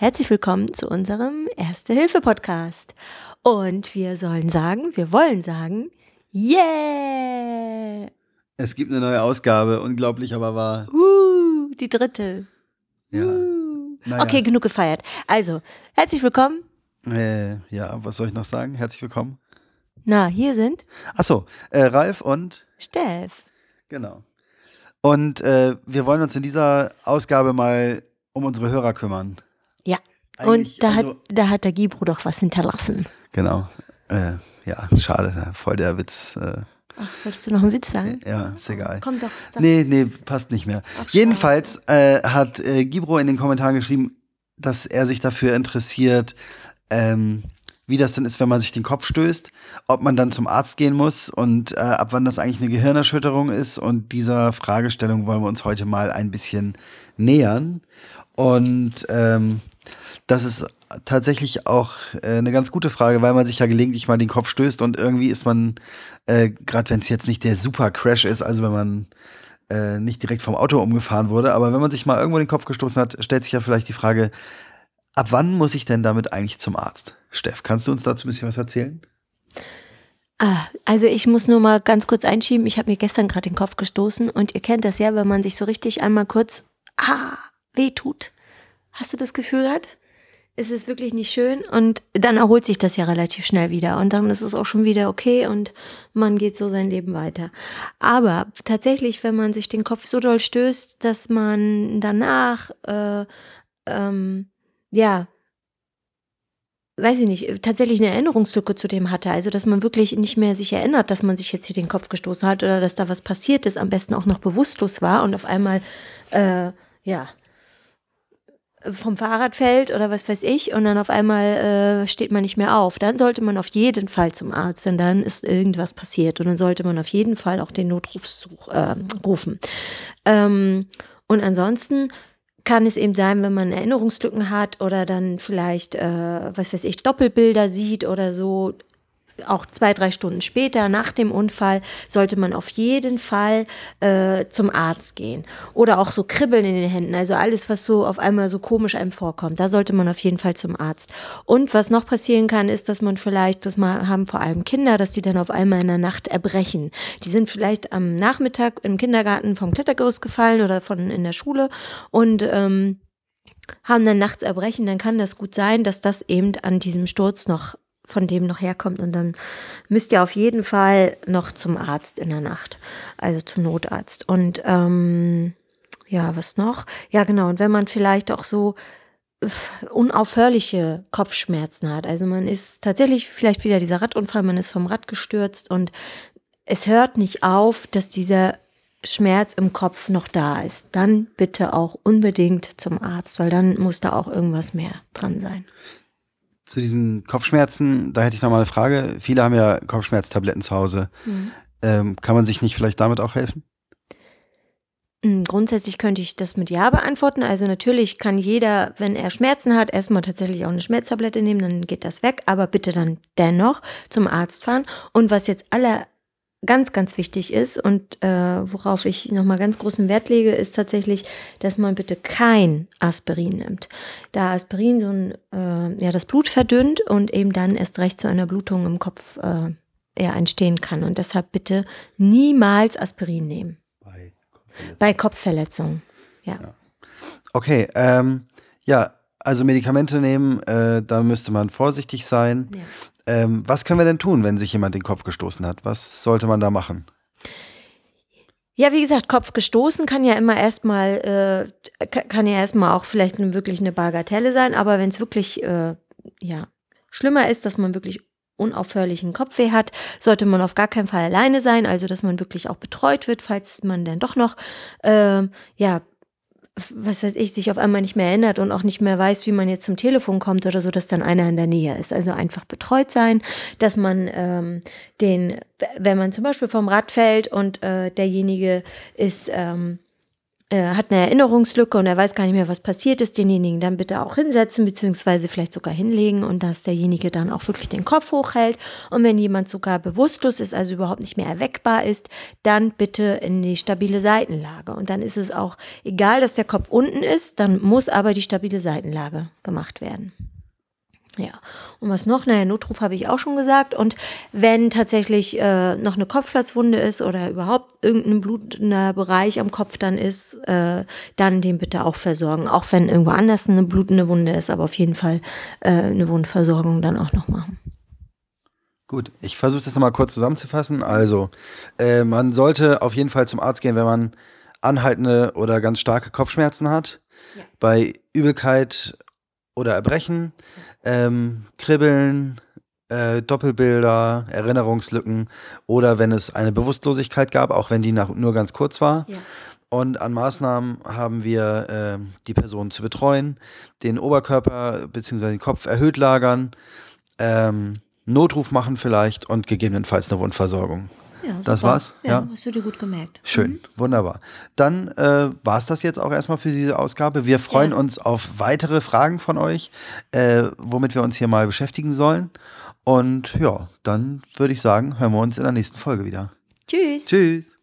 Herzlich willkommen zu unserem Erste-Hilfe-Podcast. Und wir sollen sagen, wir wollen sagen, yeah! Es gibt eine neue Ausgabe, unglaublich aber wahr. Uh, die dritte. Ja. Naja. Okay, genug gefeiert. Also, herzlich willkommen. Äh, ja, was soll ich noch sagen? Herzlich willkommen. Na, hier sind Achso, äh, Ralf und Steff. genau. Und äh, wir wollen uns in dieser Ausgabe mal um unsere Hörer kümmern. Ja. Eigentlich, Und da, also- hat, da hat der Gibro doch was hinterlassen. Genau. Äh, ja, schade, voll der Witz. Äh, Ach, wolltest du noch einen Witz sagen? ja, ist egal. Komm doch, sag. Nee, nee, passt nicht mehr. Ach. Jedenfalls äh, hat äh, Gibro in den Kommentaren geschrieben, dass er sich dafür interessiert, ähm, wie das denn ist, wenn man sich den Kopf stößt, ob man dann zum Arzt gehen muss und äh, ab wann das eigentlich eine Gehirnerschütterung ist. Und dieser Fragestellung wollen wir uns heute mal ein bisschen nähern. Und ähm, das ist tatsächlich auch äh, eine ganz gute Frage, weil man sich ja gelegentlich mal den Kopf stößt und irgendwie ist man, äh, gerade wenn es jetzt nicht der super Crash ist, also wenn man äh, nicht direkt vom Auto umgefahren wurde, aber wenn man sich mal irgendwo den Kopf gestoßen hat, stellt sich ja vielleicht die Frage, ab wann muss ich denn damit eigentlich zum Arzt? Steff, kannst du uns dazu ein bisschen was erzählen? Ah, also ich muss nur mal ganz kurz einschieben. Ich habe mir gestern gerade den Kopf gestoßen und ihr kennt das ja, wenn man sich so richtig einmal kurz ah, weh tut. Hast du das Gefühl gehabt? Es ist wirklich nicht schön und dann erholt sich das ja relativ schnell wieder und dann ist es auch schon wieder okay und man geht so sein Leben weiter. Aber tatsächlich, wenn man sich den Kopf so doll stößt, dass man danach äh, ähm, ja weiß ich nicht, tatsächlich eine Erinnerungslücke zu dem hatte. Also, dass man wirklich nicht mehr sich erinnert, dass man sich jetzt hier den Kopf gestoßen hat oder dass da was passiert ist, am besten auch noch bewusstlos war und auf einmal, äh, ja, vom Fahrrad fällt oder was weiß ich und dann auf einmal äh, steht man nicht mehr auf. Dann sollte man auf jeden Fall zum Arzt, denn dann ist irgendwas passiert und dann sollte man auf jeden Fall auch den Notruf äh, rufen. Ähm, und ansonsten kann es eben sein, wenn man Erinnerungslücken hat oder dann vielleicht, äh, was weiß ich, Doppelbilder sieht oder so, auch zwei, drei Stunden später, nach dem Unfall, sollte man auf jeden Fall äh, zum Arzt gehen. Oder auch so Kribbeln in den Händen, also alles, was so auf einmal so komisch einem vorkommt, da sollte man auf jeden Fall zum Arzt. Und was noch passieren kann, ist, dass man vielleicht, das haben vor allem Kinder, dass die dann auf einmal in der Nacht erbrechen. Die sind vielleicht am Nachmittag im Kindergarten vom Klettergerüst gefallen oder von in der Schule und ähm, haben dann nachts Erbrechen, dann kann das gut sein, dass das eben an diesem Sturz noch von dem noch herkommt und dann müsst ihr auf jeden Fall noch zum Arzt in der Nacht, also zum Notarzt. Und ähm, ja, was noch? Ja, genau. Und wenn man vielleicht auch so unaufhörliche Kopfschmerzen hat, also man ist tatsächlich vielleicht wieder dieser Radunfall, man ist vom Rad gestürzt und es hört nicht auf, dass dieser Schmerz im Kopf noch da ist, dann bitte auch unbedingt zum Arzt, weil dann muss da auch irgendwas mehr dran sein. Zu diesen Kopfschmerzen, da hätte ich noch mal eine Frage. Viele haben ja Kopfschmerztabletten zu Hause. Ähm, kann man sich nicht vielleicht damit auch helfen? Mm, Grundsätzlich könnte ich das mit Ja beantworten. Also natürlich kann jeder, wenn er Schmerzen hat, erstmal tatsächlich auch eine Schmerztablette nehmen, dann geht das weg. Aber bitte dann dennoch zum Arzt fahren. Und was jetzt aller ganz, ganz wichtig ist und äh, worauf ich nochmal ganz großen Wert lege, ist tatsächlich, dass man bitte kein Aspirin nimmt. Da Aspirin so ein, äh, ja, das Blut verdünnt und eben dann erst recht zu einer Blutung im Kopf äh, eher entstehen kann. Und deshalb bitte niemals Aspirin nehmen. Bei Bei Kopfverletzungen. Ja. Okay, ähm, ja, also Medikamente nehmen, äh, da müsste man vorsichtig sein. Ja. Ähm, was können wir denn tun, wenn sich jemand den Kopf gestoßen hat? Was sollte man da machen? Ja, wie gesagt, Kopf gestoßen kann ja immer erstmal, äh, ka- kann ja erstmal auch vielleicht eine, wirklich eine Bagatelle sein, aber wenn es wirklich, äh, ja, schlimmer ist, dass man wirklich unaufhörlichen Kopfweh hat, sollte man auf gar keinen Fall alleine sein, also dass man wirklich auch betreut wird, falls man dann doch noch, äh, ja, was weiß ich, sich auf einmal nicht mehr erinnert und auch nicht mehr weiß, wie man jetzt zum Telefon kommt oder so, dass dann einer in der Nähe ist. Also einfach betreut sein, dass man ähm, den, wenn man zum Beispiel vom Rad fällt und äh, derjenige ist ähm, äh, hat eine Erinnerungslücke und er weiß gar nicht mehr, was passiert ist, denjenigen dann bitte auch hinsetzen, beziehungsweise vielleicht sogar hinlegen und dass derjenige dann auch wirklich den Kopf hochhält. Und wenn jemand sogar bewusstlos ist, also überhaupt nicht mehr erweckbar ist, dann bitte in die stabile Seitenlage. Und dann ist es auch egal, dass der Kopf unten ist, dann muss aber die stabile Seitenlage gemacht werden. Ja, und was noch? Naja, Notruf habe ich auch schon gesagt. Und wenn tatsächlich äh, noch eine Kopfplatzwunde ist oder überhaupt irgendein blutender Bereich am Kopf dann ist, äh, dann den bitte auch versorgen. Auch wenn irgendwo anders eine blutende Wunde ist, aber auf jeden Fall äh, eine Wundversorgung dann auch noch machen. Gut, ich versuche das nochmal kurz zusammenzufassen. Also, äh, man sollte auf jeden Fall zum Arzt gehen, wenn man anhaltende oder ganz starke Kopfschmerzen hat. Ja. Bei Übelkeit oder Erbrechen, ähm, Kribbeln, äh, Doppelbilder, Erinnerungslücken oder wenn es eine Bewusstlosigkeit gab, auch wenn die nach, nur ganz kurz war. Ja. Und an Maßnahmen haben wir äh, die Person zu betreuen, den Oberkörper bzw. den Kopf erhöht lagern, ähm, Notruf machen vielleicht und gegebenenfalls eine Wundversorgung. Ja, das war's? Ja, ja, hast du dir gut gemerkt. Schön, mhm. wunderbar. Dann äh, war's das jetzt auch erstmal für diese Ausgabe. Wir freuen ja. uns auf weitere Fragen von euch, äh, womit wir uns hier mal beschäftigen sollen. Und ja, dann würde ich sagen, hören wir uns in der nächsten Folge wieder. Tschüss. Tschüss.